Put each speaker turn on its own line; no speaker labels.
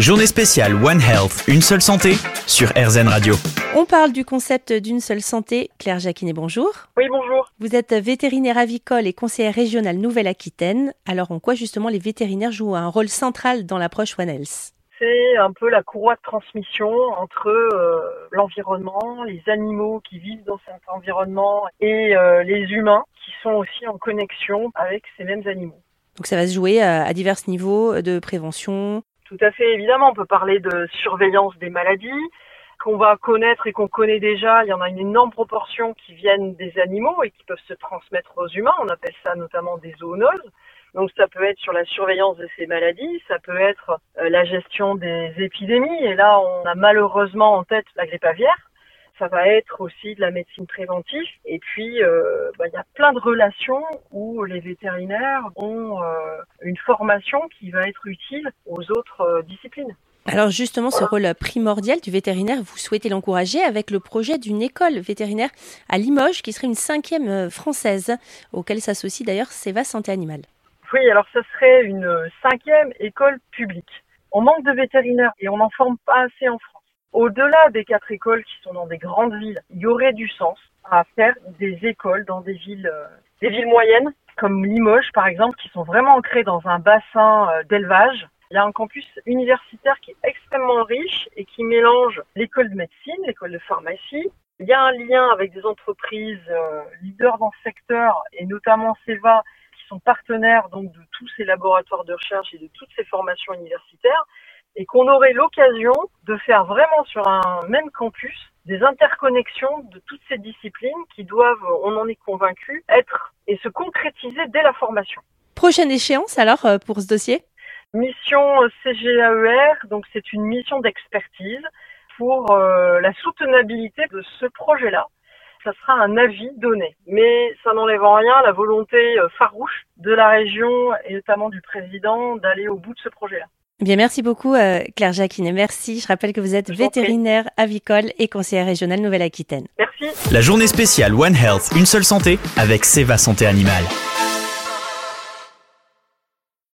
Journée spéciale One Health, une seule santé sur RZN Radio.
On parle du concept d'une seule santé. Claire Jacquinet, bonjour.
Oui, bonjour.
Vous êtes vétérinaire avicole et conseillère régionale Nouvelle-Aquitaine. Alors, en quoi justement les vétérinaires jouent un rôle central dans l'approche One Health?
C'est un peu la courroie de transmission entre euh, l'environnement, les animaux qui vivent dans cet environnement et euh, les humains qui sont aussi en connexion avec ces mêmes animaux.
Donc ça va se jouer à, à divers niveaux de prévention.
Tout à fait, évidemment, on peut parler de surveillance des maladies qu'on va connaître et qu'on connaît déjà. Il y en a une énorme proportion qui viennent des animaux et qui peuvent se transmettre aux humains. On appelle ça notamment des zoonoses. Donc ça peut être sur la surveillance de ces maladies, ça peut être euh, la gestion des épidémies. Et là, on a malheureusement en tête la grippe aviaire ça va être aussi de la médecine préventive. Et puis, euh, bah, il y a plein de relations où les vétérinaires ont euh, une formation qui va être utile aux autres euh, disciplines.
Alors justement, ce rôle primordial du vétérinaire, vous souhaitez l'encourager avec le projet d'une école vétérinaire à Limoges, qui serait une cinquième française, auquel s'associe d'ailleurs Seva Santé Animale.
Oui, alors ce serait une cinquième école publique. On manque de vétérinaires et on n'en forme pas assez en France. Au-delà des quatre écoles qui sont dans des grandes villes, il y aurait du sens à faire des écoles dans des villes, euh, moyennes, comme Limoges par exemple, qui sont vraiment ancrées dans un bassin euh, d'élevage. Il y a un campus universitaire qui est extrêmement riche et qui mélange l'école de médecine, l'école de pharmacie. Il y a un lien avec des entreprises euh, leaders dans ce secteur et notamment Seva qui sont partenaires donc de tous ces laboratoires de recherche et de toutes ces formations universitaires et qu'on aurait l'occasion de faire vraiment sur un même campus des interconnexions de toutes ces disciplines qui doivent, on en est convaincu, être et se concrétiser dès la formation.
Prochaine échéance alors euh, pour ce dossier?
Mission CGAER, donc c'est une mission d'expertise pour euh, la soutenabilité de ce projet-là. Ça sera un avis donné, mais ça n'enlève en rien la volonté euh, farouche de la région et notamment du président d'aller au bout de ce projet-là.
Bien, merci beaucoup euh, Claire Jacquine. Merci. Je rappelle que vous êtes vétérinaire avicole et conseillère régionale Nouvelle-Aquitaine.
Merci.
La journée spéciale One Health, une seule santé avec Seva Santé Animale.